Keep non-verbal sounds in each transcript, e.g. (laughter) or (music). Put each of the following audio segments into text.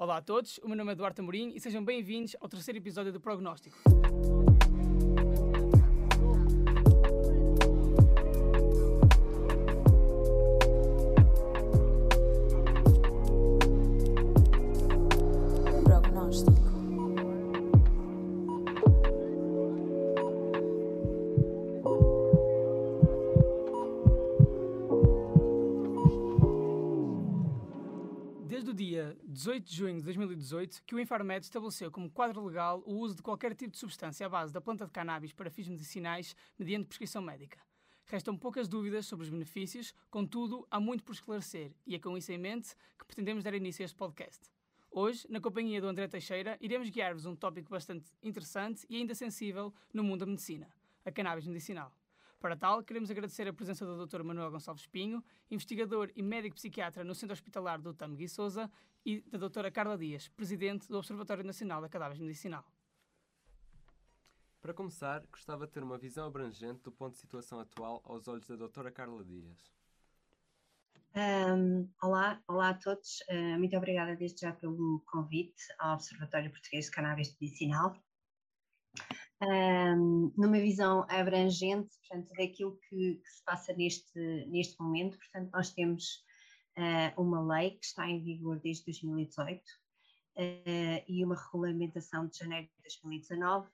Olá a todos, o meu nome é Eduardo Amorim e sejam bem-vindos ao terceiro episódio do Prognóstico. 18 de junho de 2018, que o Infarmed estabeleceu como quadro legal o uso de qualquer tipo de substância à base da planta de cannabis para fins medicinais mediante prescrição médica. Restam poucas dúvidas sobre os benefícios, contudo, há muito por esclarecer e é com isso em mente que pretendemos dar início a este podcast. Hoje, na companhia do André Teixeira, iremos guiar-vos um tópico bastante interessante e ainda sensível no mundo da medicina, a cannabis medicinal. Para tal, queremos agradecer a presença do Dr. Manuel Gonçalves Pinho, investigador e médico psiquiatra no Centro Hospitalar do TAM Gui Souza, e da Dra. Carla Dias, presidente do Observatório Nacional da Cannabis Medicinal. Para começar, gostava de ter uma visão abrangente do ponto de situação atual aos olhos da doutora Carla Dias. Um, olá, olá a todos. Uh, muito obrigada desde já pelo convite ao Observatório Português de Cannabis Medicinal. Um, numa visão abrangente, portanto, daquilo que, que, se passa neste, neste momento, portanto, nós temos uh, uma lei que está em vigor desde 2018 uh, e uma regulamentação de janeiro de 2019 uh,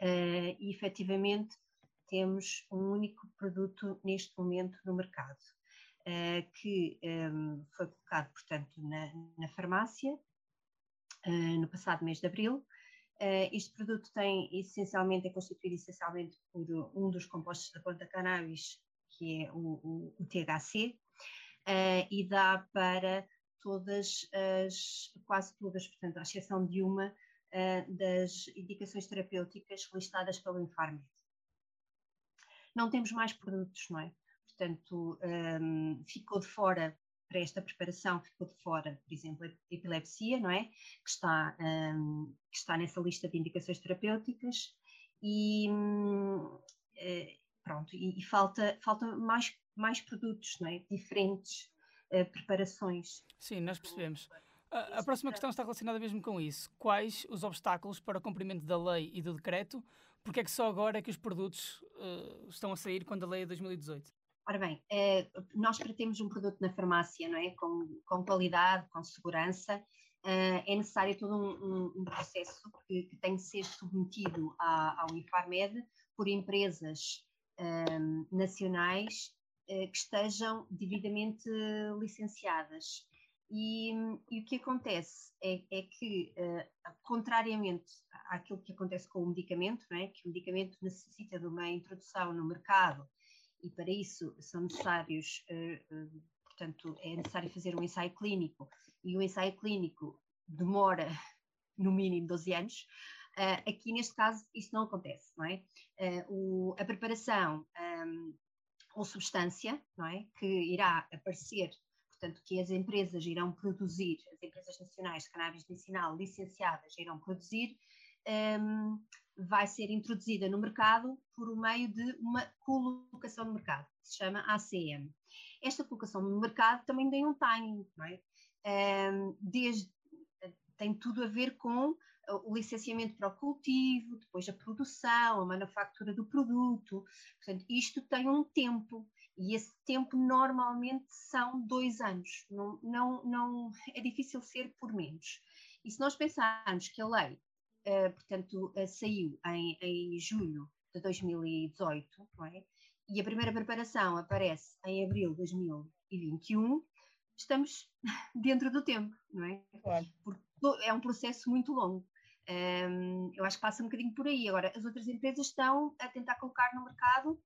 e efetivamente temos um único produto neste momento no mercado, uh, que um, foi colocado, portanto, na, na farmácia uh, no passado mês de abril. Uh, este produto tem essencialmente, é constituído essencialmente por um dos compostos da planta cannabis, que é o, o, o THC, e dá para todas as, quase todas, portanto, à exceção de uma, das indicações terapêuticas listadas pelo Infarmed não temos mais produtos, não é? Portanto, um, ficou de fora, para esta preparação, ficou de fora, por exemplo, a epilepsia, não é? Que está, um, que está nessa lista de indicações terapêuticas e, um, pronto, e, e, falta, falta mais, mais produtos, não é? Diferentes uh, preparações. Sim, nós percebemos. A, a próxima questão está relacionada mesmo com isso. Quais os obstáculos para o cumprimento da lei e do decreto porque é que só agora é que os produtos uh, estão a sair quando a lei é 2018? Ora bem, é, nós para termos um produto na farmácia, não é? Com, com qualidade, com segurança, uh, é necessário todo um, um, processo que, que, tem de ser submetido à, ao Infarmed por empresas um, nacionais uh, que estejam devidamente licenciadas. E, e, o que acontece é, é que, contrariamente àquilo que acontece com o medicamento, não é? que o medicamento necessita de uma introdução no mercado e para isso são necessários, uh, uh, portanto, é necessário fazer um ensaio clínico e o ensaio clínico demora (laughs) no mínimo 12 anos. aqui neste caso isso não acontece, não é? O, a preparação um, ou substância, não é, que irá aparecer portanto, que as empresas irão produzir, as empresas nacionais de cannabis medicinal licenciadas irão produzir, um, vai ser introduzida no mercado por meio de uma colocação no mercado, que se chama ACM. Esta colocação no mercado também tem um timing, não é? Desde, tem tudo a ver com o licenciamento para o cultivo, depois a produção, a manufatura do produto. Portanto, isto tem um tempo e esse tempo normalmente são dois anos. Não, não, não é difícil ser por menos. E se nós pensarmos que a lei, portanto, uh, saiu em, em julho de 2018, é? e a primeira preparação aparece em abril de 2021, estamos (laughs) dentro do tempo, não é? Claro. Porque é um processo muito longo. Um, eu acho que passa um bocadinho por aí. Agora, as outras empresas estão a tentar colocar no mercado,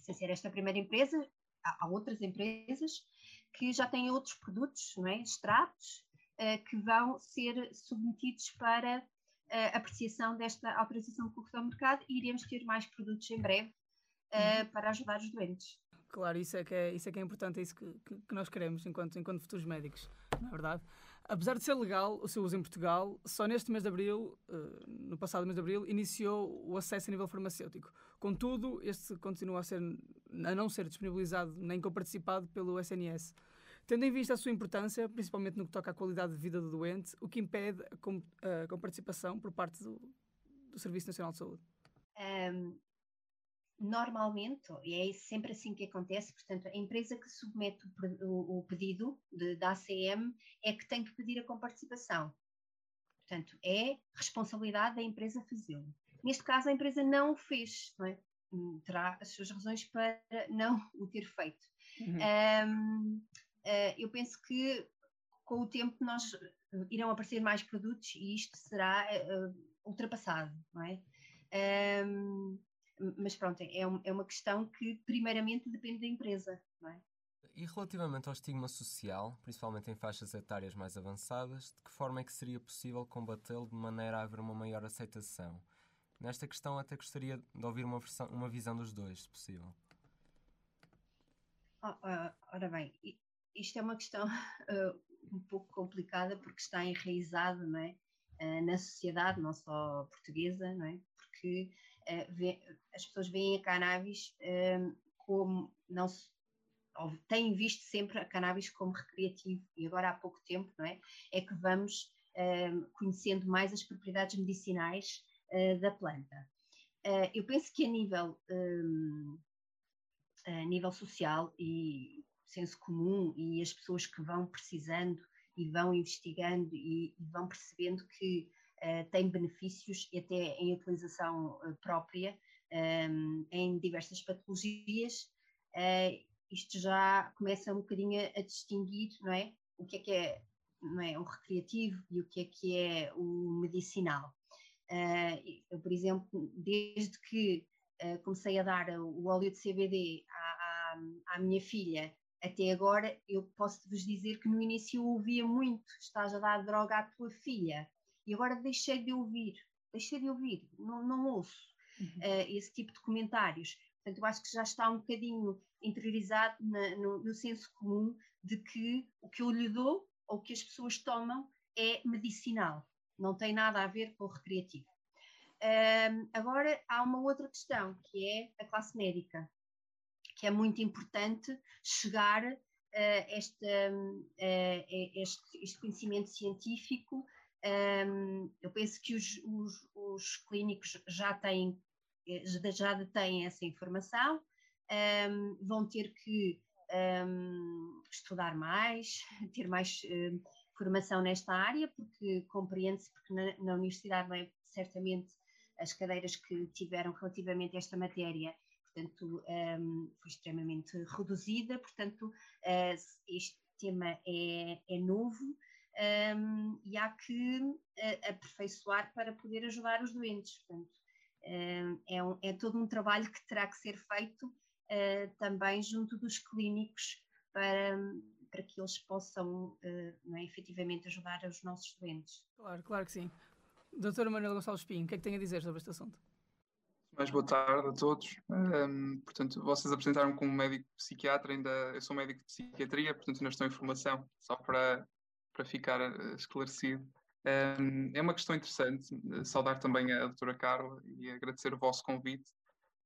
sem ser esta primeira empresa, há, há outras empresas que já têm outros produtos, não é? extratos, uh, que vão ser submetidos para uh, apreciação desta autorização de colocação no mercado e iremos ter mais produtos em breve uh, para ajudar os doentes. Claro, isso é que é, isso é, que é importante, é isso que, que, que nós queremos enquanto, enquanto futuros médicos, não é verdade? Apesar de ser legal o seu uso em Portugal, só neste mês de abril, uh, no passado mês de abril, iniciou o acesso a nível farmacêutico. Contudo, este continua a, ser, a não ser disponibilizado nem comparticipado pelo SNS. Tendo em vista a sua importância, principalmente no que toca à qualidade de vida do doente, o que impede a, com, a, com participação por parte do, do Serviço Nacional de Saúde? Um, normalmente, e é sempre assim que acontece, portanto, a empresa que submete o, o, pedido de, da ACM é que tem que pedir a comparticipação. Portanto, é responsabilidade da empresa fazê-lo. Neste caso, a empresa não o fez, não é? Hum, terá as suas razões para não o ter feito. Uhum. Um, eu penso que com o tempo nós eh, irão aparecer mais produtos e isto será uh, ultrapassado, não é? Um, mas pronto, é, é uma questão que primeiramente depende da empresa, não é? E relativamente ao estigma social, principalmente em faixas etárias mais avançadas, de que forma é que seria possível combatê-lo de maneira a haver uma maior aceitação? Nesta questão até gostaria de ouvir uma, versão, uma visão dos dois, se possível. Oh, uh, ora bem, isto é uma questão uh, (laughs) um pouco complicada porque está enraizado não é? Uh, na sociedade, não só portuguesa, não é? porque vê, as pessoas veem a cannabis como não se têm visto sempre a cannabis como recreativo e agora há pouco tempo não é é que vamos conhecendo mais as propriedades medicinais uh, da planta. Uh, eu penso que a nível, um, a nível social e senso comum e as pessoas que vão precisando e vão investigando e, e vão percebendo que uh, tem benefícios até em utilização uh, própria um, em diversas patologias, uh, isto já começa um bocadinho a, distinguir, não é? O que é que é, não é, o recreativo e o que é que é o medicinal. Uh, eu, por exemplo, desde que comecei a dar o óleo de CBD à, à, à, minha filha até agora, eu posso vos dizer que no início eu ouvia muito: estás a dar droga à tua filha, e agora deixei de ouvir, deixei de ouvir, não, não ouço uhum. uh, esse tipo de comentários. Portanto, eu acho que já está um bocadinho interiorizado na, no, no senso comum de que o que eu lhe dou ou o que as pessoas tomam é medicinal não tem nada a ver com o recreativo. Um, agora, há uma outra questão, que é a classe médica, que é muito importante chegar a este, este, este, conhecimento científico. Um, eu penso que os, os, os, clínicos já têm, já detêm essa informação, um, vão ter que estudar mais, (laughs) ter mais formação nesta área, porque compreende-se, porque na, na, universidade não é certamente as cadeiras que tiveram relativamente a esta matéria, portanto, um, foi extremamente reduzida, portanto, uh, este tema é, é novo um, e há que uh, aperfeiçoar para poder ajudar os doentes, portanto, um, é, um, é, todo um trabalho que terá que ser feito uh, também junto dos clínicos para para que eles possam uh, é, efetivamente ajudar os nossos doentes. Claro, claro que sim. Doutora Manuela Gonçalves Pinho, o que é que tem a dizer sobre este assunto? Mais boa tarde a todos. Um, portanto, vocês apresentaram-me como médico psiquiatra, ainda eu sou médico de psiquiatria, portanto ainda estou em formação, só para, para ficar eh, esclarecido. Um, é uma questão interessante, saudar também a doutora Carla e agradecer o vosso convite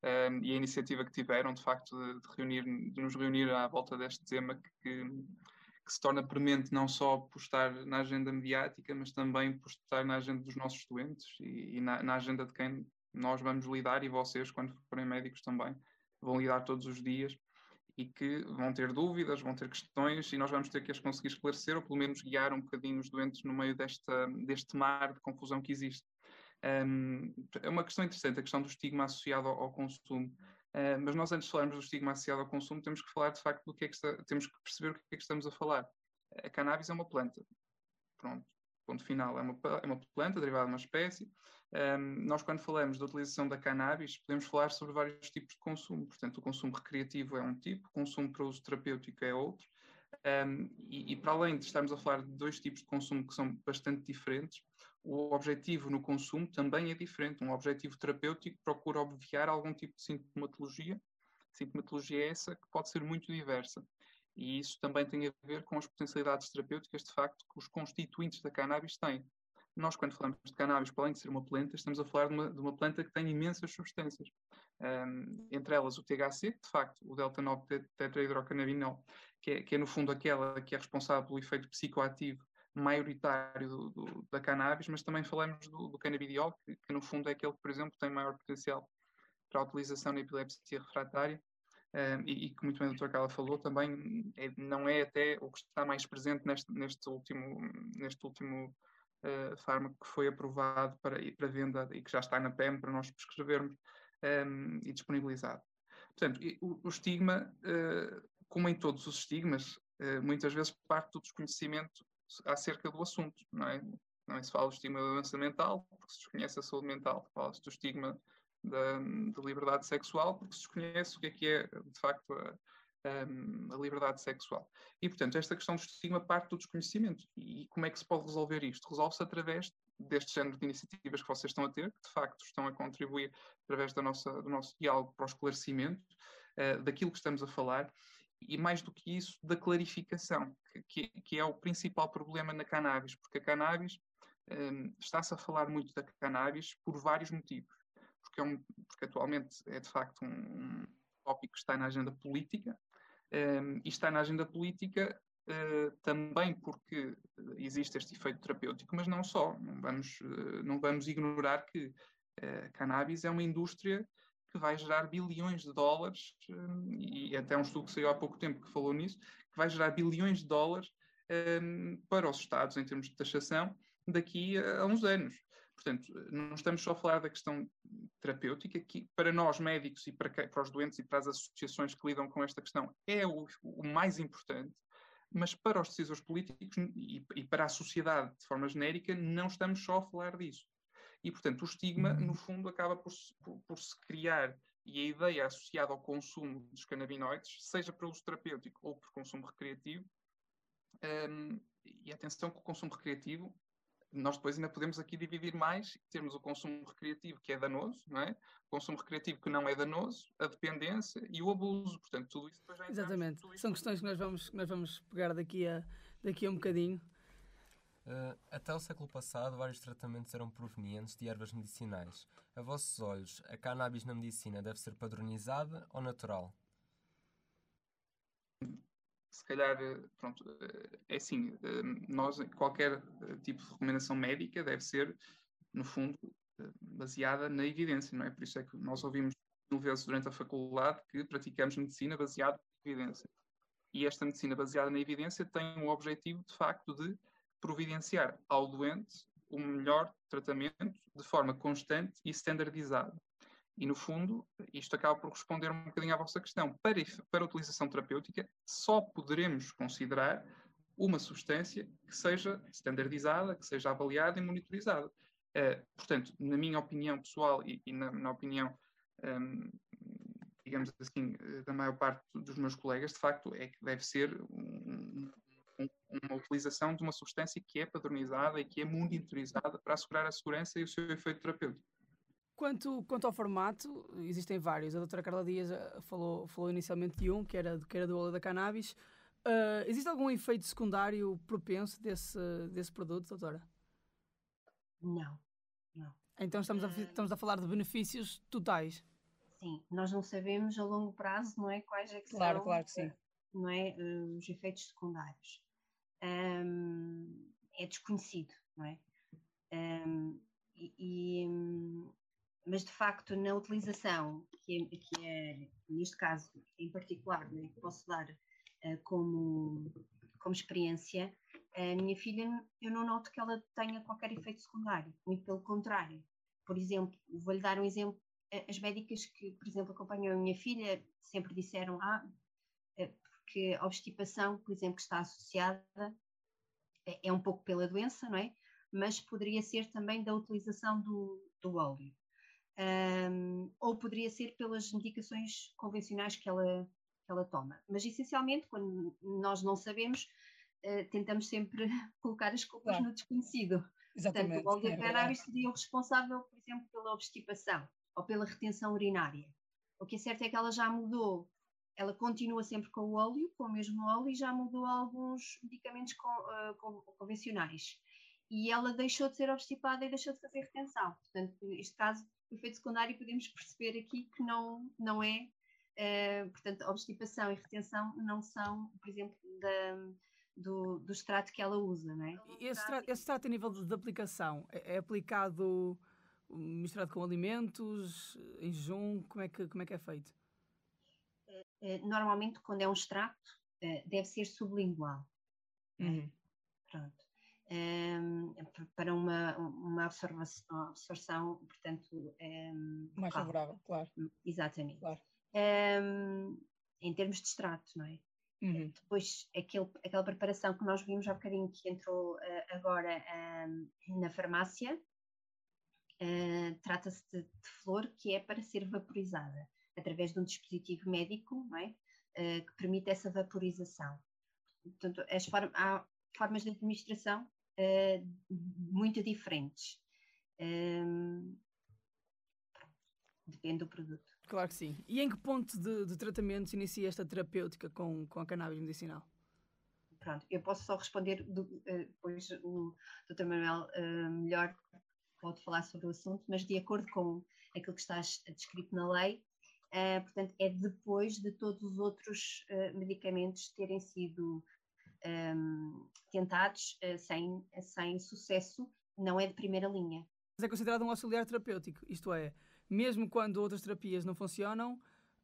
um, e a iniciativa que tiveram, de facto, de, de, reunir, de nos reunir à volta deste tema que, que, se torna premente não só por estar na agenda mediática, mas também por estar na agenda dos nossos doentes e, e na, na, agenda de quem nós vamos lidar e vocês, quando forem médicos também, vão lidar todos os dias e que vão ter dúvidas, vão ter questões e nós vamos ter que as conseguir esclarecer ou pelo menos guiar um bocadinho os doentes no meio desta, deste mar de confusão que existe. Um, é uma questão interessante, a questão do estigma associado ao, ao consumo. Uh, mas nós, antes de falarmos do estigma associado ao consumo, temos que falar de facto do que é que está, temos que perceber o que é que estamos a falar. A cannabis é uma planta. Pronto, ponto final. É uma, é uma planta derivada de uma espécie. Um, nós, quando falamos da utilização da cannabis, podemos falar sobre vários tipos de consumo. Portanto, o consumo recreativo é um tipo, o consumo para uso terapêutico é outro. Um, e, e, para além de estarmos a falar de dois tipos de consumo que são bastante diferentes, o objetivo no consumo também é diferente. Um objetivo terapêutico procura obviar algum tipo de sintomatologia. Sintomatologia é essa que pode ser muito diversa. E isso também tem a ver com as potencialidades terapêuticas, de facto, que os constituintes da cannabis têm. Nós, quando falamos de cannabis, para além de ser uma planta, estamos a falar de uma, de uma planta que tem imensas substâncias. Um, entre elas o THC, de facto, o delta-9 tetrahidrocannabinol, que é, que é, no fundo aquela que é responsável pelo efeito psicoativo maioritário do, do, da cannabis, mas também falamos do, do canabidiol, que, que, no fundo é aquele que, por exemplo, tem maior potencial para a utilização na epilepsia refratária, um, e, e, que muito bem o Dr. Carla falou, também é, não é até o que está mais presente neste, neste último, neste último uh, fármaco que foi aprovado para, para venda e que já está na PEM para nós prescrevermos um, e disponibilizado. Portanto, o, o estigma, uh, como em todos os estigmas, uh, muitas vezes parte do desconhecimento acerca do assunto, não é? Não é se fala do estigma da doença mental, porque se desconhece a saúde mental, fala-se do estigma da, da, liberdade sexual, porque se desconhece o que é que é, de facto, a, a, a, liberdade sexual. E, portanto, esta questão do estigma parte do desconhecimento. E como é que se pode resolver isto? Resolve-se através deste género de iniciativas que vocês estão a ter, que de facto estão a contribuir através da nossa, do nosso diálogo para o esclarecimento uh, daquilo que estamos a falar e mais do que isso, da clarificação, que, que é o principal problema na cannabis, porque a cannabis um, está-se a falar muito da cannabis por vários motivos porque, é um, porque atualmente é de facto um, um tópico que está na agenda política, um, e está na agenda política uh, também porque existe este efeito terapêutico, mas não só. Não vamos, uh, não vamos ignorar que uh, cannabis é uma indústria que vai gerar bilhões de dólares, e até um estudo que saiu há pouco tempo que falou nisso, que vai gerar bilhões de dólares um, para os Estados em termos de taxação daqui a, a uns anos. Portanto, não estamos só a falar da questão terapêutica, que para nós médicos e para, para os doentes e para as associações que lidam com esta questão é o, o mais importante, mas para os decisores políticos e, e, para a sociedade de forma genérica, não estamos só a falar disso. E, portanto, o estigma, no uhum. fundo, acaba por, por, por se criar e a ideia associada ao consumo dos canabinoides, seja pelo uso terapêutico ou por consumo recreativo, um, e atenção que o consumo recreativo nós depois ainda podemos aqui dividir mais, temos o consumo recreativo que é danoso, não é? O consumo recreativo que não é danoso, a dependência e o abuso, portanto tudo isso depois já Exatamente, são questões que nós vamos, que nós vamos pegar daqui a, daqui a um bocadinho. Uh, até o século passado, vários tratamentos eram provenientes de ervas medicinais. A vossos olhos, a cannabis na medicina deve ser padronizada ou natural? Se calhar, eh, pronto, eh, é assim, eh, nós, qualquer tipo de recomendação médica deve ser, no fundo, baseada na evidência, não é? Por isso é que nós ouvimos mil vezes durante a faculdade que praticamos medicina baseada na evidência. E esta medicina baseada na evidência tem o objetivo, de facto, de providenciar ao doente o melhor tratamento de forma constante e standardizada. E, no fundo, isto acaba por responder um bocadinho à vossa questão. Para, para utilização terapêutica, só poderemos considerar uma substância que seja standardizada, que seja avaliada e monitorizada. Uh, portanto, na minha opinião pessoal e, e na, na, opinião, um, digamos assim, da maior parte dos meus colegas, de facto, é que deve ser um, um, uma utilização de uma substância que é padronizada e que é monitorizada para assegurar a segurança e o seu efeito terapêutico. Quanto, quanto ao formato, existem vários. A doutora Carla Dias eh, falou, falou inicialmente de um, que era, que era do óleo da cannabis. Uh, existe algum efeito secundário propenso desse, desse produto, doutora? Não, não. Então estamos a, estamos a falar de benefícios totais. Sim, nós não sabemos a longo prazo, não é? Quais é que claro, são claro que sim. Não é, os efeitos secundários. Um, é desconhecido, não é? Um, e, e, mas de facto na utilização, que é, que é neste caso em particular, né, que posso dar uh, como, como experiência, a minha filha, eu não noto que ela tenha qualquer efeito secundário, muito pelo contrário. Por exemplo, vou-lhe dar um exemplo, as médicas que, por exemplo, acompanham a minha filha sempre disseram, ah, eh, porque a obstipação, por exemplo, que está associada é, é um pouco pela doença, não é? Mas poderia ser também da utilização do, do óleo um, ou poderia ser pelas medicações convencionais que ela, que ela toma. Mas essencialmente, quando nós não sabemos, uh, tentamos sempre (laughs) colocar as culpas claro. no desconhecido. Exatamente. Portanto, o óleo de cannabis seria o responsável, por exemplo, pela obstipação ou pela retenção urinária. O que é certo é que ela já mudou, ela continua sempre com o óleo, com o mesmo óleo, e já mudou alguns medicamentos com, uh, com, convencionais. e ela deixou de ser obstipada e deixou de fazer retenção. Portanto, neste caso, efeito secundário podemos perceber aqui que não, não é, uh, portanto, obstipação e retenção não são, por exemplo, da, do, do extrato que ela usa, não é? Esse extrato, esse extrato a nível de, de aplicação é, é, aplicado misturado com alimentos, em jejum, como é que, como é, que é feito? Eh, normalmente, quando é um extrato, deve ser sublingual. Uhum. Pronto um, para uma, uma absorção, absorção portanto, um, mais favorável, claro. Exatamente. Claro. Um, em termos de extrato, não é? Uhum. Depois, aquele, aquela preparação que nós vimos há bocadinho que entrou uh, agora na farmácia, uh, trata-se de, de, flor que é para ser vaporizada através de um dispositivo médico, não é? Uh, que permite essa vaporização. Portanto, as há formas de administração uh, muito diferentes. Um, depende do produto. Claro que sim. E em que ponto de, de tratamento se inicia esta terapêutica com, com a cannabis medicinal? Pronto, eu posso só responder, do, uh, depois o Dr. Manuel uh, melhor pode falar sobre o assunto, mas de acordo com aquilo que está descrito na lei, portanto, é depois de todos os outros medicamentos terem sido um, tentados uh, sem, sem sucesso, não é de primeira linha. Mas é considerado um auxiliar terapêutico, isto é, mesmo quando outras terapias não funcionam,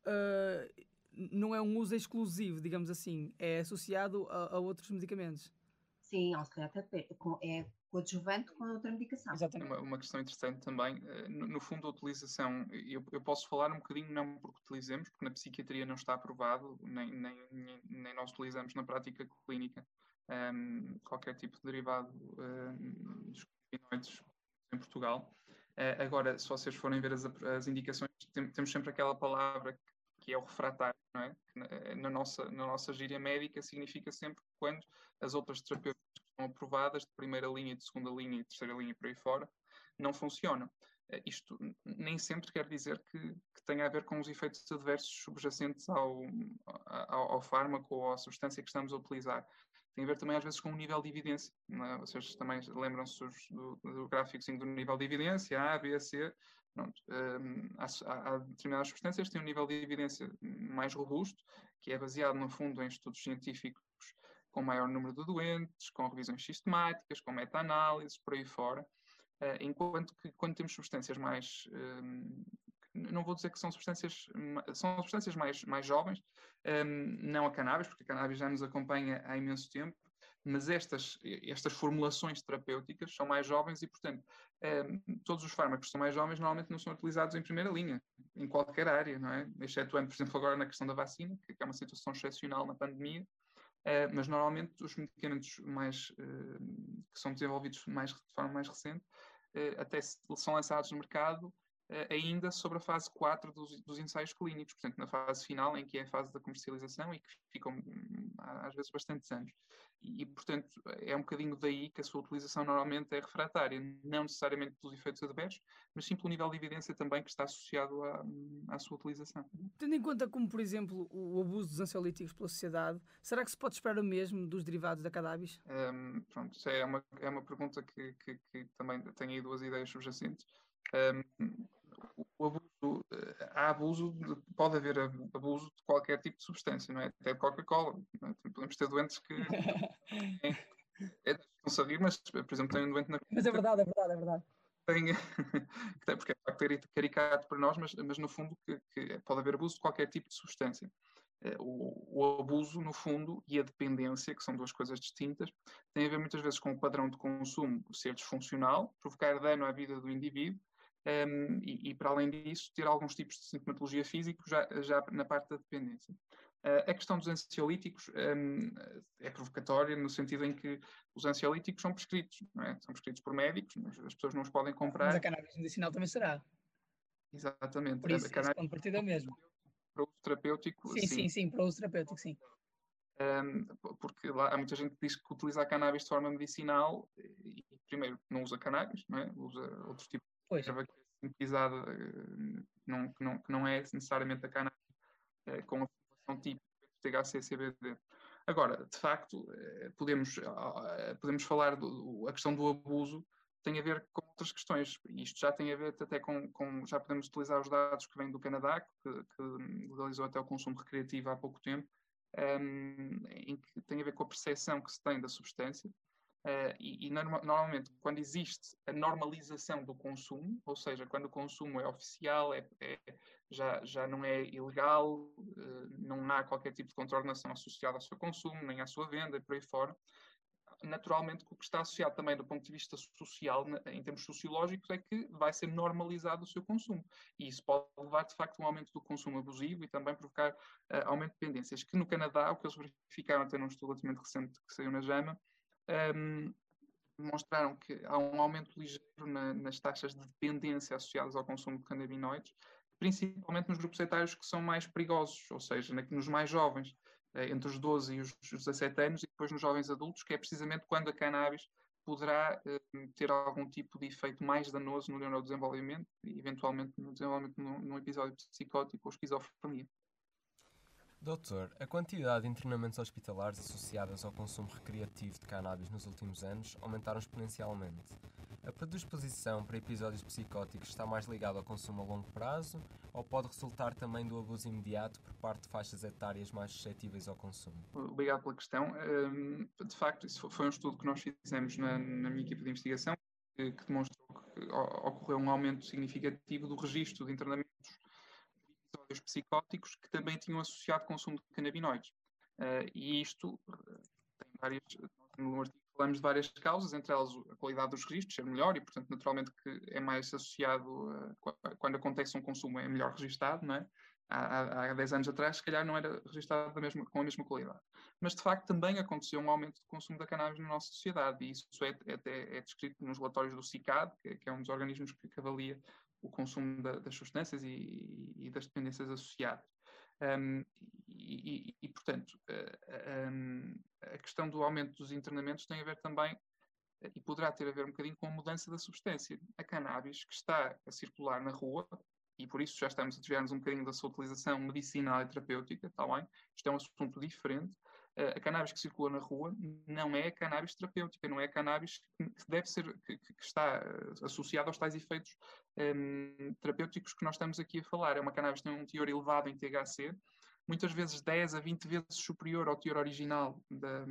uh, não é um uso exclusivo, digamos assim, é associado a, a outros medicamentos. Sim, auxiliar terapêutico, é coadjuvante com outra medicação. Exatamente. Uma, uma questão interessante também, eh, no, no, fundo a utilização, eu, eu, posso falar um bocadinho não porque utilizemos, porque na psiquiatria não está aprovado, nem, nem, nem, nós utilizamos na prática clínica um, ehm, qualquer tipo de derivado um, ehm, dos cannabinoides em Portugal. Uh, agora, se vocês forem ver as, as indicações, tem, temos sempre aquela palavra que é o refratário, não é? Na, eh, na, nossa, na nossa gíria médica significa sempre quando as outras terapêuticas aprovadas de primeira linha, de segunda linha e terceira linha por aí fora, não funcionam. Eh, isto nem sempre quer dizer que, que tenha a ver com os efeitos adversos subjacentes ao, ao, ao, fármaco ou à substância que estamos a utilizar. Tem a ver também às vezes com o nível de evidência. É? Vocês também lembram-se do, do gráfico do nível de evidência, A, B, C. Pronto, um, há, há, determinadas substâncias que têm um nível de evidência mais robusto, que é baseado, no fundo, em estudos científicos com maior número de doentes, com revisões sistemáticas, com meta-análises, por aí fora. Uh, enquanto que quando temos substâncias mais um, não vou dizer que são substâncias são substâncias mais, mais jovens, um, não a cannabis, porque a cannabis já nos acompanha há imenso tempo, mas estas, estas formulações terapêuticas são mais jovens e, portanto, um, todos os fármacos que são mais jovens normalmente não são utilizados em primeira linha, em qualquer área, não é? Excetuando, por exemplo, agora na questão da vacina, que é uma situação excepcional na pandemia, Uh, mas normalmente os medicamentos mais, uh, que são desenvolvidos mais, de forma mais recente uh, até são lançados no mercado ainda sobre a fase 4 dos, dos, ensaios clínicos, portanto na fase final em que é a fase da comercialização e que ficam às vezes bastantes anos. E, portanto, é um bocadinho daí que a sua utilização normalmente é refratária, não necessariamente pelos efeitos adversos, mas sim pelo nível de evidência também que está associado à, à sua utilização. Tendo em conta como, por exemplo, o abuso dos ansiolíticos pela sociedade, será que se pode esperar o mesmo dos derivados da cannabis? Um, pronto, isso é uma, é uma pergunta que, que, que também tem aí duas ideias subjacentes. Um, o abuso, há abuso, de, pode haver abuso de qualquer tipo de substância, não é? Até de Coca-Cola. É? Podemos ter doentes que. (laughs) é, é, não sabia, mas, por exemplo, tem um doente na. (laughs) Mas é verdade, é verdade, é verdade. Tem, (laughs) porque é facto caricato para nós, mas, mas no fundo que, que, pode haver abuso de qualquer tipo de substância. Eh, o, o, abuso, no fundo, e a dependência, que são duas coisas distintas, tem a ver muitas vezes com o padrão de consumo ser disfuncional, provocar dano à vida do indivíduo um, e, e, para além disso, ter alguns tipos de sintomatologia física já, já na parte da dependência. Uh, a questão dos ansiolíticos um, é provocatória no sentido em que os ansiolíticos são prescritos, é? são prescritos por médicos, as pessoas não os podem comprar. Mas a cannabis medicinal também será. Exatamente. Por isso, a cannabis, partida é mesmo. Para uso terapêutico, sim. Sim, sim, sim, para uso terapêutico, sim. Porque lá, há muita gente que diz que utiliza a cannabis de forma medicinal e, primeiro, não usa cannabis, não é? usa outros tipos Pois. erva que é eh, não, que, não, que não é necessariamente a cannabis, é, com a formulação típica de THC CBD. Agora, de facto, eh, podemos, ah, podemos falar do, a questão do abuso tem a ver com outras questões. Isto já tem a ver até com, com já podemos utilizar os dados que vêm do Canadá, que, que legalizou até o consumo recreativo há pouco tempo, um, ehm, em que tem a ver com a percepção que se tem da substância. Uh, e, e normalmente, quando existe a normalização do consumo, ou seja, quando o consumo é oficial, é, é já, já não é ilegal, uh, não há qualquer tipo de contornação associada ao seu consumo, nem à sua venda e por aí fora, naturalmente o que está associado também do ponto de vista social, em termos sociológicos, é que vai ser normalizado o seu consumo. E isso pode levar, de facto, a um aumento do consumo abusivo e também provocar uh, aumento de dependências. Que no Canadá, o que eles verificaram até num estudo relativamente recente que saiu na JAMA, um, demonstraram que há um aumento ligeiro na, nas taxas de dependência associadas ao consumo de cannabinoides, principalmente nos grupos etários que são mais perigosos, ou seja, nos mais jovens. Eh, entre os 12 e os 17 anos, e depois nos jovens adultos, que é precisamente quando a cannabis poderá uh, ter algum tipo de efeito mais danoso no neurodesenvolvimento e eventualmente no desenvolvimento num, episódio psicótico ou esquizofrenia. Doutor, a quantidade de internamentos hospitalares associadas ao consumo recreativo de cannabis nos últimos anos aumentaram exponencialmente. A predisposição para episódios psicóticos está mais ligada ao consumo a longo prazo ou pode resultar também do abuso imediato por parte de faixas etárias mais suscetíveis ao consumo? Obrigado pela questão. Hum, de facto, isso foi um estudo que nós fizemos na, minha equipe de investigação que, demonstrou que ocorreu um aumento significativo do registro de internamentos episódios psicóticos que também tinham associado consumo de canabinoides. Uh, e isto uh, tem várias, no artigo falamos de várias causas, entre elas a qualidade dos registros ser melhor e, portanto, naturalmente que é mais associado a, quando acontece um consumo é melhor registado, não é? Há, há 10 anos atrás, se calhar não era registado mesma, com a mesma qualidade. Mas, de facto, também aconteceu um aumento do consumo da cannabis na nossa sociedade e isso é, é, é descrito nos relatórios do CICAD, que, que, é um dos organismos que, que avalia o consumo da, das substâncias e, e, das dependências associadas. Um, e, e, portanto, um, a questão do aumento dos internamentos tem a ver também, eh, e poderá ter a ver um bocadinho com a mudança da substância. A cannabis, que está a circular na rua, e por isso já estamos a desviar-nos um bocadinho da sua utilização medicinal e terapêutica, está bem? Isto é um assunto diferente. A cannabis que circula na rua não é a cannabis terapêutica, não é a cannabis que deve ser, que, que está uh, associada aos tais efeitos um, terapêuticos que nós estamos aqui a falar. É uma cannabis que tem um teor elevado em THC, muitas vezes 10 a 20 vezes superior ao teor original da,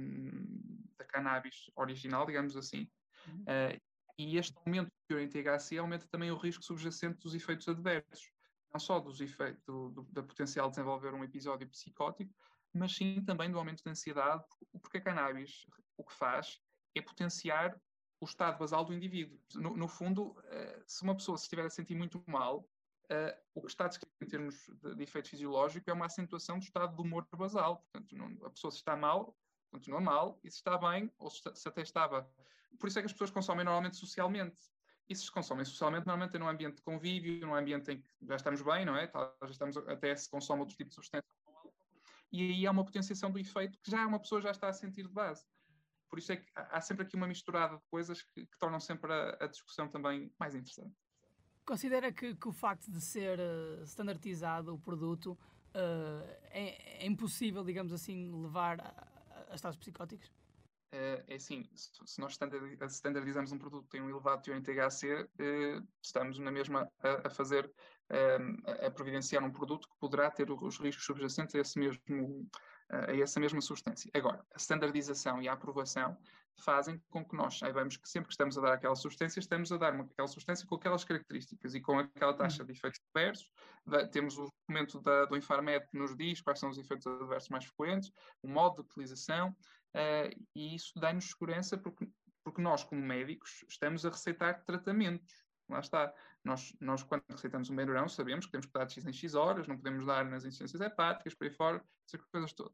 da cannabis original, digamos assim. Uhum. Uh, e este aumento do teor em THC aumenta também o risco subjacente dos efeitos adversos, não só dos efeitos do, do, da potencial de desenvolver um episódio psicótico, mas sim também do aumento de ansiedade, porque a cannabis o que faz é potenciar o estado basal do indivíduo. No, no fundo, uh, se uma pessoa se estiver a sentir muito mal, Uh, o que está descrito em termos de, de, efeito fisiológico é uma acentuação do estado do humor basal. Portanto, não, a pessoa se está mal, continua mal, e se está bem, ou se, se, até estava. Por isso é que as pessoas consomem normalmente socialmente. E se consomem socialmente, normalmente é num ambiente de convívio, num ambiente em que já estamos bem, não é? Já estamos, até se consome outro tipo de substância. E aí há uma potenciação do efeito que já uma pessoa já está a sentir de base. Por isso é que há sempre aqui uma misturada de coisas que, que tornam sempre a, a discussão também mais interessante. Considera que, que o facto de ser uh, standardizado o produto uh, é, é, impossível, digamos assim, levar a, a estados psicóticos? Uh, é assim, se, nós standardizamos um produto que tem um elevado teor em THC, estamos na mesma a, a fazer, a providenciar um produto que poderá ter os riscos subjacentes a esse mesmo a essa mesma substância. Agora, a standardização e a aprovação fazem com que nós saibamos que sempre que estamos a dar aquela substância, estamos a dar uma, aquela substância com aquelas características e com aquela taxa de efeitos adversos. temos o documento da, do Infarmed que nos diz quais são os efeitos adversos mais frequentes, o modo de utilização, uh, e isso dá-nos segurança porque, porque nós, como médicos, estamos a receitar tratamentos. Lá está. Nós, nós quando receitamos um Benurão, sabemos que temos que dar de X em X horas, não podemos dar nas insuficiências hepáticas, por aí fora, essas coisas todas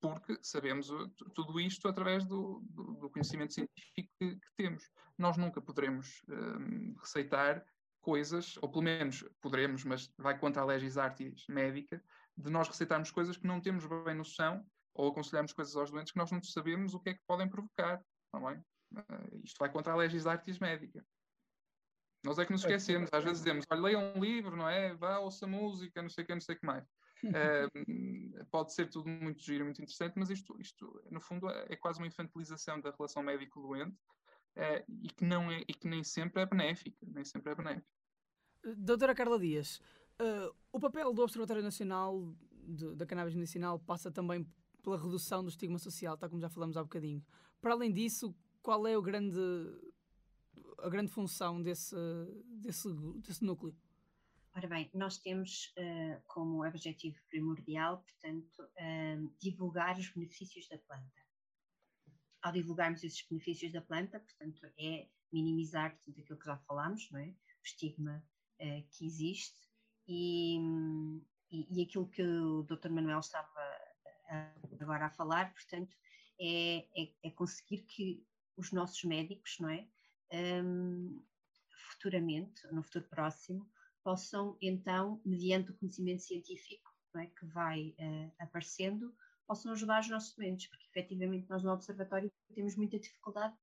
porque sabemos tudo isto através do, do, do conhecimento científico que, que, temos. Nós nunca poderemos um, receitar coisas, ou pelo menos poderemos, mas vai contra a legis artis médica, de nós receitarmos coisas que não temos bem noção, ou aconselharmos coisas aos doentes que nós não sabemos o que é que podem provocar. Não é? Uh, isto vai contra a legis artis médica. Nós é que nos esquecemos, às vezes dizemos, olha, leia um livro, não é? Vá, ouça música, não sei o que, não sei o que mais. Uh, pode ser tudo muito giro, muito interessante, mas isto, isto no fundo, é, é quase uma infantilização da relação médico-doente uh, e, que não é, e que nem sempre é benéfica. Nem sempre é benéfica. Doutora Carla Dias, uh, o papel do Observatório Nacional de, da Cannabis Medicinal passa também pela redução do estigma social, tal como já falamos há bocadinho. Para além disso, qual é o grande, a grande função desse, desse, desse núcleo? Ora bem, nós temos uh, como objetivo primordial, portanto, uh, divulgar os benefícios da planta. Ao divulgarmos esses benefícios da planta, portanto, é minimizar tudo aquilo que já falámos, não é? O estigma uh, que existe e, e, e, aquilo que o Dr. Manuel estava agora a falar, portanto, é, é, é conseguir que os nossos médicos, não é? Um, futuramente, no futuro próximo, possam então, mediante o conhecimento científico é, que vai uh, aparecendo, possam ajudar os nossos doentes, porque efetivamente nós no Observatório temos muita dificuldade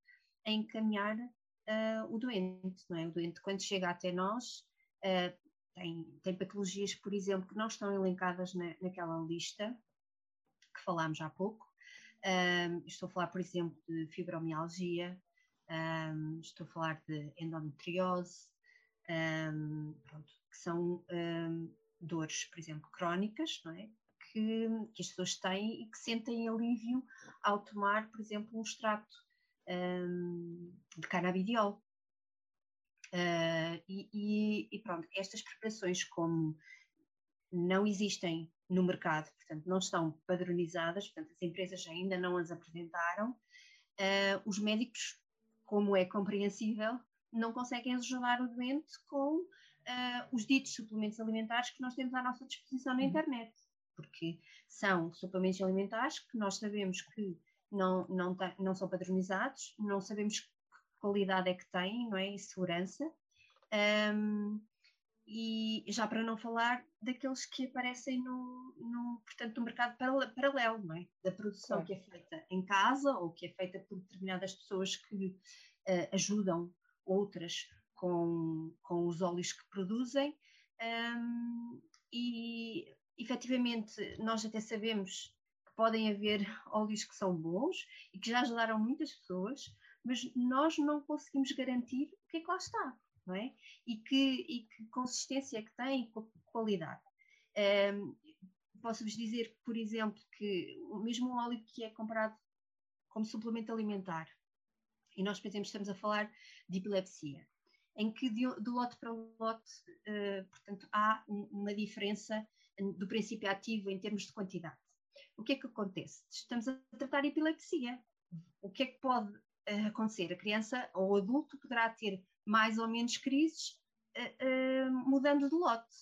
em encaminhar uh, o doente, não é? O doente quando chega até nós uh, tem, tem patologias, por exemplo, que não estão elencadas na, naquela lista que falámos há pouco. Um, estou a falar, por exemplo, de fibromialgia, um, estou a falar de endometriose, um, pronto, que são dores, por exemplo, crónicas, não é? Que, que, as pessoas têm e que sentem alívio ao tomar, por exemplo, um extrato de canabidiol. Uh, e, e, e, pronto, estas preparações, como não existem no mercado, portanto, não estão padronizadas, portanto, as empresas ainda não as apresentaram, uh, os médicos, como é compreensível, não conseguem ajudar o doente com uh, os ditos suplementos alimentares que nós temos à nossa disposição na uhum. internet, porque são suplementos alimentares que nós sabemos que não, não, não são padronizados, não sabemos que qualidade é que têm, não é? E segurança. Um, e já para não falar daqueles que aparecem no, no, portanto, no mercado paralelo, não é? Da produção que é feita em casa ou que é feita por determinadas pessoas que uh, ajudam outras com, com os óleos que produzem, um, e efetivamente nós até sabemos que podem haver (laughs) óleos que são bons e que já ajudaram muitas pessoas, mas nós não conseguimos garantir o que é que lá está, não é? E que, e que consistência que tem, qualidade. Um, Posso-vos dizer, por exemplo, que mesmo um óleo que é comprado como suplemento alimentar, e nós, por exemplo, estamos a falar de epilepsia, em que de, de lote para lote, uh, portanto, há uma diferença do princípio ativo em termos de quantidade. O que é que acontece? Estamos a tratar epilepsia. O que é que pode uh, acontecer? A criança ou o adulto poderá ter mais ou menos crises uh, mudando de lote.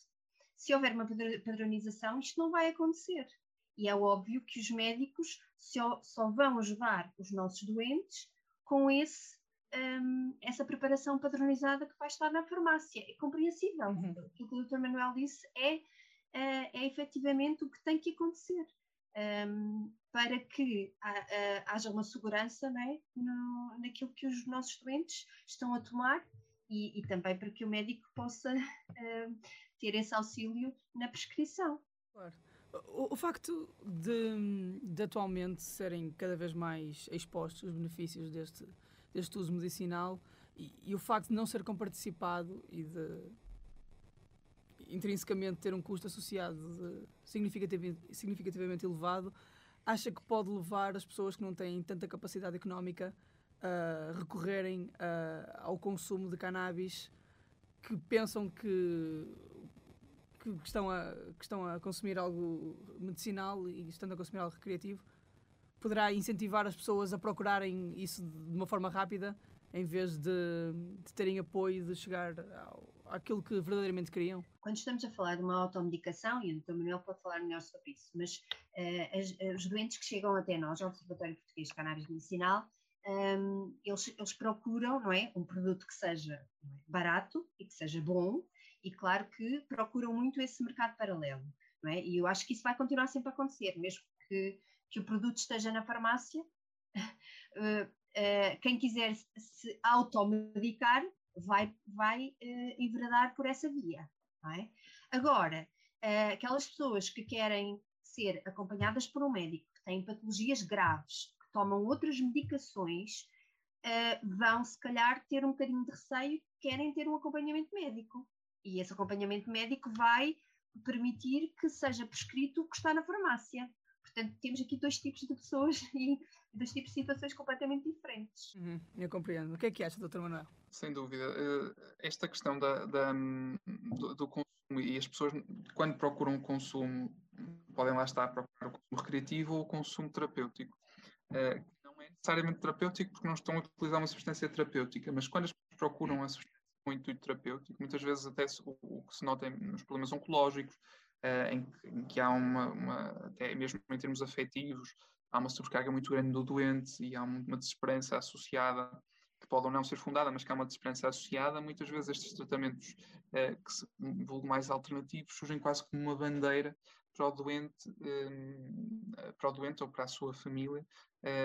Se houver uma padronização, isto não vai acontecer. E é óbvio que os médicos só, só vão ajudar os nossos doentes com esse, um, essa preparação padronizada que vai estar na farmácia. É compreensível. Uhum. O que o Dr. Manuel disse é, é, é efetivamente o que tem que acontecer. Um, para que haja uma segurança né, no, naquilo que os nossos doentes estão a tomar e, e também para que o médico possa uh, (laughs) ter esse auxílio na prescrição. Claro. O, o facto de, de, atualmente serem cada vez mais expostos os benefícios deste, deste uso medicinal e, e o facto de não ser comparticipado e de intrinsecamente ter um custo associado significativamente, significativamente elevado, acha que pode levar as pessoas que não têm tanta capacidade económica a recorrerem uh, ao consumo de cannabis que pensam que que, que, estão a, que estão a consumir algo medicinal e estando a consumir algo recreativo, poderá incentivar as pessoas a procurarem isso de uma forma rápida, em vez de, de terem apoio de chegar ao, àquilo que verdadeiramente queriam? Quando estamos a falar de uma automedicação, e o Dr. Manuel pode falar melhor sobre isso, mas uh, as, os doentes que chegam até nós, ao Observatório Português de Cannabis Medicinal, um, ehm, eles, eles, procuram não é, um produto que seja é, barato e que seja bom e claro que procuram muito esse mercado paralelo, não é? E eu acho que isso vai continuar sempre a acontecer, mesmo que, que o produto esteja na farmácia, uh, (laughs) uh, quem quiser se automedicar vai, vai uh, enveredar por essa via, é? Agora, uh, aquelas pessoas que querem ser acompanhadas por um médico, que têm patologias graves, que tomam outras medicações, uh, vão se calhar ter um bocadinho de receio, querem ter um acompanhamento médico. E esse acompanhamento médico vai permitir que seja prescrito o que está na farmácia. Portanto, temos aqui dois tipos de pessoas (laughs) e dois tipos de situações completamente diferentes. Uhum, eu compreendo. O que é que acha, doutor Manuel? Sem dúvida. Eh, esta questão da, da do, do, consumo e as pessoas, quando procuram consumo, podem lá estar a procurar o consumo recreativo ou o consumo terapêutico. Eh, não é necessariamente terapêutico porque não estão a utilizar uma substância terapêutica, mas quando as pessoas procuram a substância com intuito terapêutico, muitas vezes até o, o que se nota nos problemas oncológicos, uh, em, em, que há uma, uma, até mesmo em termos afetivos, há uma sobrecarga muito grande do doente e há uma desesperança associada, que pode ou não ser fundada, mas que há uma desesperança associada, muitas vezes estes tratamentos uh, que se vulgo mais alternativos surgem quase como uma bandeira para o doente, um, eh, para o doente ou para a sua família,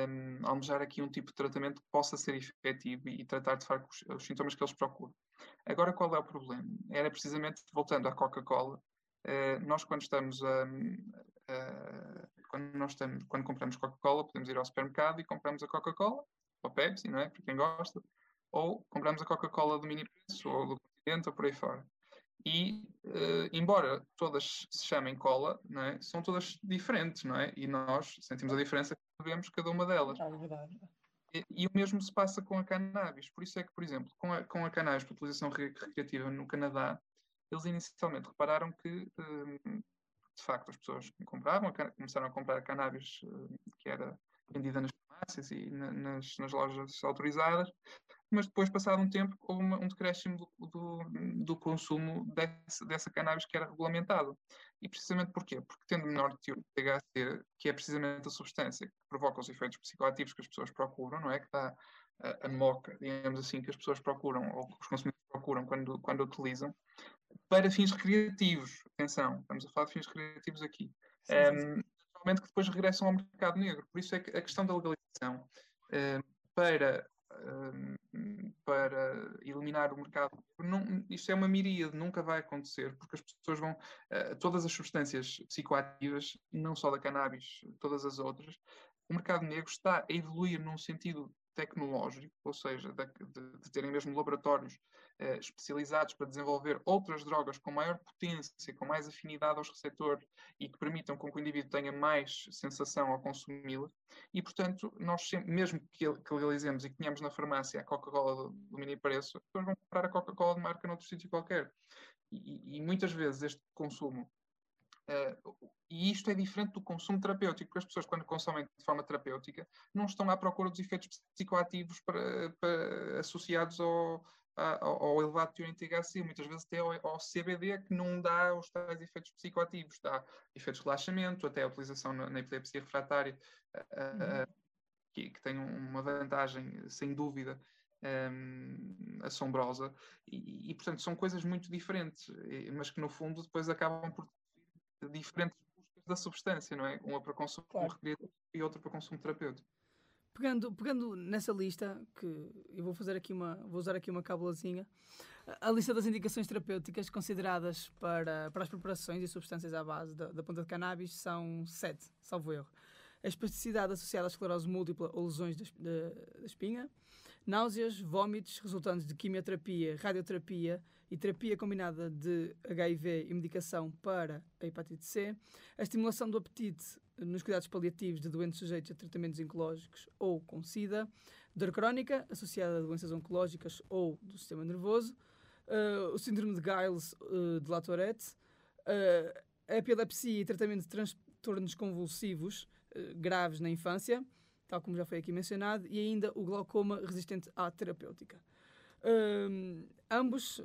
um, almejar aqui um tipo de tratamento que possa ser efetivo e, e tratar de facto os, os, sintomas que eles procuram. Agora, qual é o problema? Era precisamente, voltando à Coca-Cola, nós quando estamos a, uh, quando nós estamos, quando compramos Coca-Cola, podemos ir ao supermercado e compramos a Coca-Cola, ou Pepsi, não é? Para quem gosta, ou compramos a Coca-Cola do mini preço, ou do continente, ou por aí fora. E, uh, embora todas se chamem cola, não é? são todas diferentes, não é? E nós sentimos a diferença que sabemos cada uma delas. É verdade. E, e, o mesmo se passa com a cannabis. Por isso é que, por exemplo, com a, com a cannabis para utilização recreativa no Canadá, eles inicialmente repararam que, uh, de facto, as pessoas compravam, começaram a comprar cannabis uh, que era vendida nas farmácias e na, nas, nas lojas autorizadas, mas depois, passado um tempo, houve uma, um decréscimo do, do, do consumo desse, dessa cannabis que era regulamentado. E precisamente porquê? Porque tendo menor THC, que é precisamente a substância que provoca os efeitos psicoativos que as pessoas procuram, não é? Que dá a, a moca, digamos assim, que as pessoas procuram, ou que os consumidores procuram quando, quando utilizam, para fins recreativos. Atenção, estamos a falar de fins recreativos aqui. Sim, sim, sim. Um, que depois regressam ao mercado negro. Por isso é que a questão da legalização um, para para eliminar o mercado. Não, isto é uma miríade, nunca vai acontecer, porque as pessoas vão. Uh, todas as substâncias psicoativas, não só da cannabis, todas as outras, o mercado negro está a evoluir num sentido tecnológico, ou seja, de, de, de terem mesmo laboratórios eh, especializados para desenvolver outras drogas com maior potência, com mais afinidade aos receptores e que permitam com que o indivíduo tenha mais sensação ao consumi-la. E, portanto, nós sempre, mesmo que, que legalizemos e que tenhamos na farmácia a Coca-Cola do, mini preço, pessoas vão comprar a Coca-Cola de marca noutro sítio qualquer. E, e, muitas vezes este consumo Uh, e isto é diferente do consumo terapêutico, porque as pessoas, quando consomem de forma terapêutica, não estão à procura dos efeitos psicoativos para, para, associados ao, ao, ao, elevado teor em THC, muitas vezes até ao, ao, CBD, que não dá os tais efeitos psicoativos, dá efeitos de relaxamento, até a utilização na, na epilepsia refratária, uh, que, que, tem uma vantagem, sem dúvida, um, assombrosa, e, e, portanto são coisas muito diferentes, mas que no fundo depois acabam por diferentes buscas da substância, não é? Uma para consumo claro. recreativo e outra para consumo terapêutico. Pegando, pegando nessa lista, que eu vou fazer aqui uma, vou usar aqui uma cábulazinha, a lista das indicações terapêuticas consideradas para, para as preparações e substâncias à base da, da planta de cannabis são sete, salvo erro. A espasticidade associada à esclerose múltipla ou lesões da, da, da espinha, náuseas, vômitos resultantes de quimioterapia, radioterapia e terapia combinada de HIV e medicação para a hepatite C, a estimulação do apetite nos cuidados paliativos de doentes sujeitos a tratamentos oncológicos ou com SIDA, dor crónica associada a doenças oncológicas ou do sistema nervoso, uh, o síndrome de Giles uh, de Latourette, uh, a epilepsia e tratamento de transtornos convulsivos graves na infância, tal como já foi aqui mencionado, e ainda o glaucoma resistente à terapêutica. Um, ambos,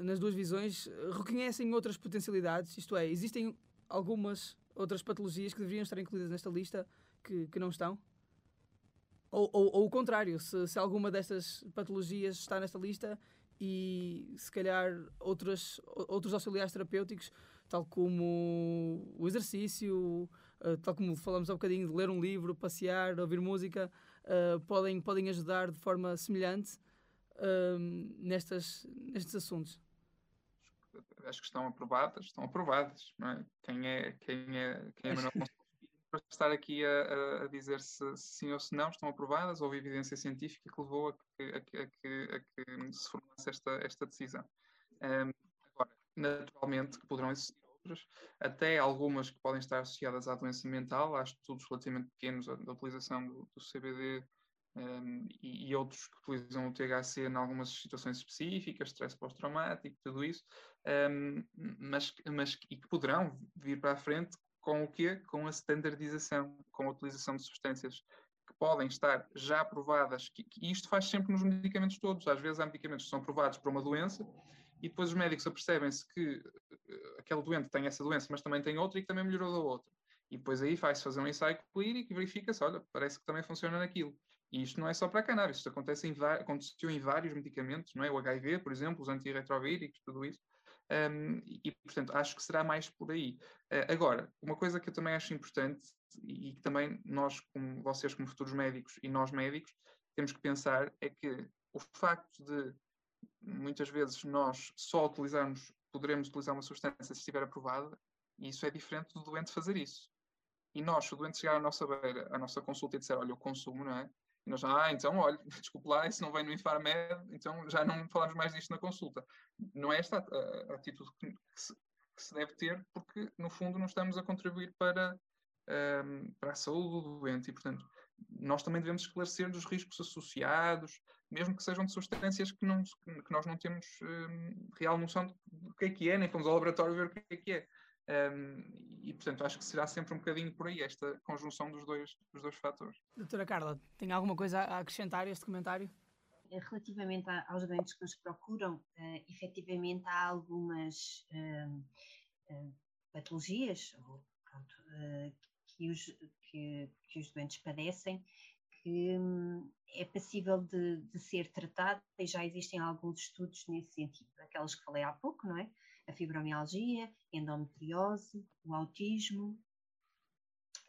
nas duas visões, reconhecem outras potencialidades, isto é, existem algumas outras patologias que deveriam estar incluídas nesta lista que, que não estão? Ou, ou, ou o contrário, se, se alguma destas patologias está nesta lista e se calhar outros, outros auxiliares terapêuticos, tal como o exercício, uh, tal como falamos há um bocadinho de ler um livro, passear, ouvir música, uh, podem, podem ajudar de forma semelhante uh, nestas, nestes assuntos. acho que estão aprovadas, estão aprovadas. É? Quem é, quem é, quem é Manuel para estar aqui a, a, dizer se, sim ou se não estão aprovadas, houve evidência científica que levou a que, a que, a que, que se formasse esta, esta decisão. Um, agora, naturalmente, poderão existir outras, até algumas que podem estar associadas à doença mental, há estudos relativamente pequenos da utilização do, do CBD um, e, e, outros que utilizam o THC em algumas situações específicas, stress pós-traumático, tudo isso, um, mas, mas e que poderão vir para a frente com o quê? Com a standardização, com a utilização de substâncias que podem estar já aprovadas, que, que isto faz sempre nos medicamentos todos. Às vezes há medicamentos que são aprovados para uma doença e depois os médicos apercebem-se que uh, aquele doente tem essa doença, mas também tem outra e que também melhorou da outra. E depois aí faz-se fazer um ensaio clínico e verifica-se, olha, parece que também funciona naquilo. E isto não é só para a cannabis, isto acontece em, aconteceu em vários medicamentos, não é? O HIV, por exemplo, os antirretrovíricos, tudo isso. Um, e, portanto, acho que será mais por aí. Uh, agora, uma coisa que eu também acho importante e, e que também nós, como vocês, como futuros médicos e nós médicos, temos que pensar é que o facto de muitas vezes nós só utilizarmos, poderemos utilizar uma substância se estiver aprovada, e isso é diferente do doente fazer isso. E nós, se o doente chegar à nossa beira, à nossa consulta e disser, olha, eu consumo, não é? E nós, ah, então, olha, (laughs) desculpe lá, isso não vem no Infarmed, então já não falamos mais disto na consulta. Não é esta a, a atitude que, se, que, se, deve ter, porque, no fundo, não estamos a contribuir para, um, para a saúde do doente e, portanto, nós também devemos esclarecer dos riscos associados, mesmo que sejam de substâncias que, não, que nós não temos um, real noção do que é que é, nem fomos ao laboratório ver o que é que é. Um, e, portanto, acho que será sempre um bocadinho por aí esta conjunção dos dois, dos dois fatores. Doutora Carla, tem alguma coisa a acrescentar a este comentário? Eh, relativamente aos doentes que nos procuram, uh, efetivamente há algumas uh, uh, patologias pronto, uh, que, os, que, que, os doentes padecem que um, é passível de, de, ser tratada e já existem alguns estudos nesse sentido, aquelas que falei há pouco, não é? a fibromialgia, endometriose, o autismo.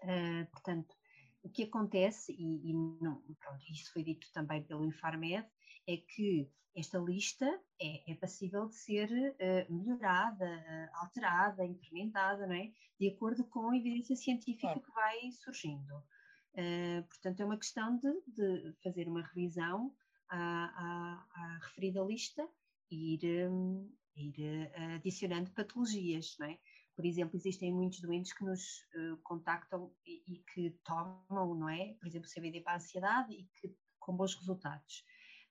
Uh, portanto, o que acontece, e, e não, pronto, isso foi dito também pelo Infarmed, é que esta lista é, é passível de ser uh, melhorada, uh, alterada, incrementada, não é? De acordo com a evidência científica que vai surgindo. Uh, portanto, é uma questão de, de fazer uma revisão à, à, à referida lista e ir, um, ir uh, adicionando patologias, não é? Por exemplo, existem muitos doentes que nos uh, contactam e, e, que tomam, não é? Por exemplo, CBD para a ansiedade e que com bons resultados.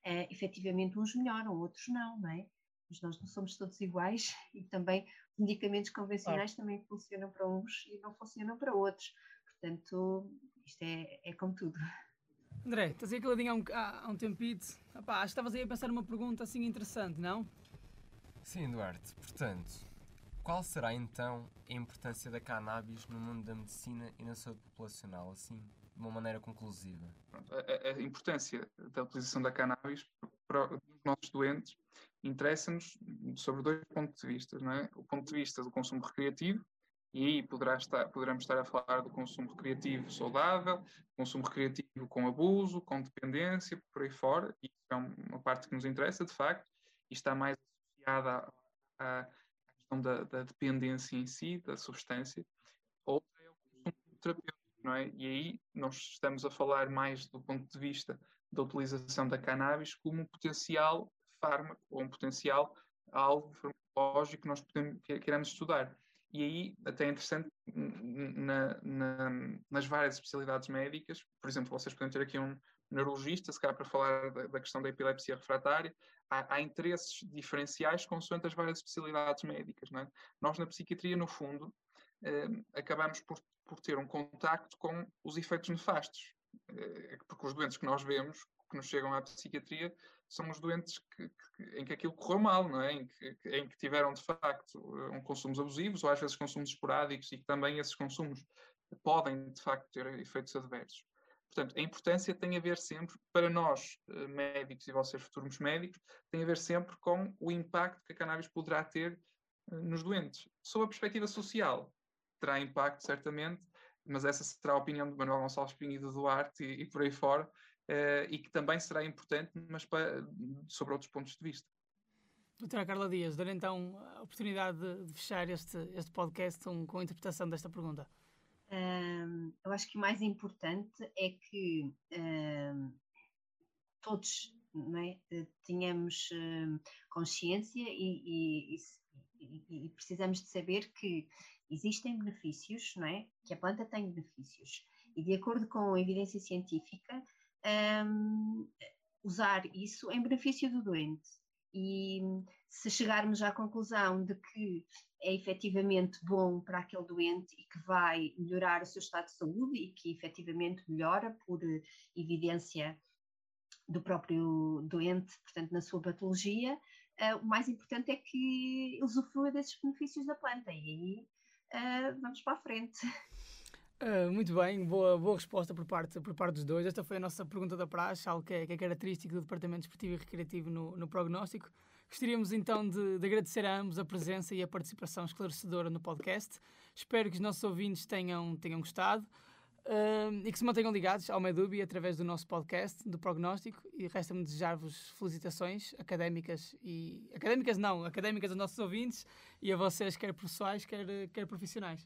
Uh, efetivamente, uns melhoram, outros não, não é? Mas nós não somos todos iguais (laughs) e também medicamentos convencionais também funcionam para uns e não funcionam para outros. Portanto, isto é, é como tudo. André, estás aí caladinho há um, há um tempito. Epá, acho que estavas aí a pensar numa pergunta assim interessante, não? Sim, Duarte. Portanto, qual será então a importância da cannabis no mundo da medicina e na saúde populacional, assim, de uma maneira conclusiva? A, a importância da utilização da cannabis para os nossos doentes interessa-nos sobre dois pontos de vista, não é? O ponto de vista do consumo recreativo, e aí poderá estar, poderemos estar a falar do consumo recreativo saudável, consumo recreativo com abuso, com dependência, por aí fora, isso é uma parte que nos interessa, de facto, e está mais associada à, à questão da, da, dependência em si, da substância, outra é o consumo terapêutico, não é? E aí nós estamos a falar mais do ponto de vista da utilização da cannabis como um potencial fármaco ou um potencial alvo farmacológico que nós podemos, queremos estudar. E aí até é interessante na, na, nas várias especialidades médicas, por exemplo, vocês podem ter aqui um neurologista, se calhar para falar da, da questão da epilepsia refratária, há, há, interesses diferenciais consoante as várias especialidades médicas. É? Nós, na psiquiatria, no fundo, eh, acabamos por, por, ter um contacto com os efeitos nefastos, eh, porque os doentes que nós vemos, que nos chegam à psiquiatria, são os doentes que, que, em que aquilo correu mal, não é? Em que, em que tiveram, de facto, um consumos abusivos, ou às vezes consumos esporádicos, e que também esses consumos podem, de facto, ter efeitos adversos. Portanto, a importância tem a ver sempre, para nós eh, médicos e vocês futuros médicos, tem a ver sempre com o impacto que a cannabis poderá ter eh, nos doentes. Sob a perspectiva social, terá impacto, certamente, mas essa será a opinião de Manuel Gonçalves Pinho e do Duarte e, e por aí fora, uh, e que também será importante, mas para, sobre outros pontos de vista. Doutora Carla Dias, dou então a oportunidade de, fechar este, este podcast com, com a interpretação desta pergunta. Um, eu acho que o mais importante é que um, todos é? tenhamos um, consciência e, e, e, e, precisamos de saber que existem benefícios, não é? que a planta tem benefícios. E de acordo com a evidência científica, usar isso em benefício do doente. E se chegarmos à conclusão de que é efetivamente bom para aquele doente e que vai melhorar o seu estado de saúde e que efetivamente melhora por evidência do próprio doente, portanto, na sua patologia, uh, o mais importante é que usufrua desses benefícios da planta e aí uh, vamos para a frente. (laughs) Uh, muito bem, boa, boa resposta por parte, por parte dos dois. Esta foi a nossa pergunta da praxe, algo que é, que é característico do Departamento Esportivo e Recreativo no, no prognóstico. Gostaríamos então de, de, agradecer a ambos a presença e a participação esclarecedora no podcast. Espero que os nossos ouvintes tenham, tenham gostado uh, e que se mantenham ligados ao Medubi através do nosso podcast, do prognóstico. E resta-me desejar-vos felicitações académicas e. académicas não, académicas aos nossos ouvintes e a vocês, quer pessoais, quer, quer profissionais.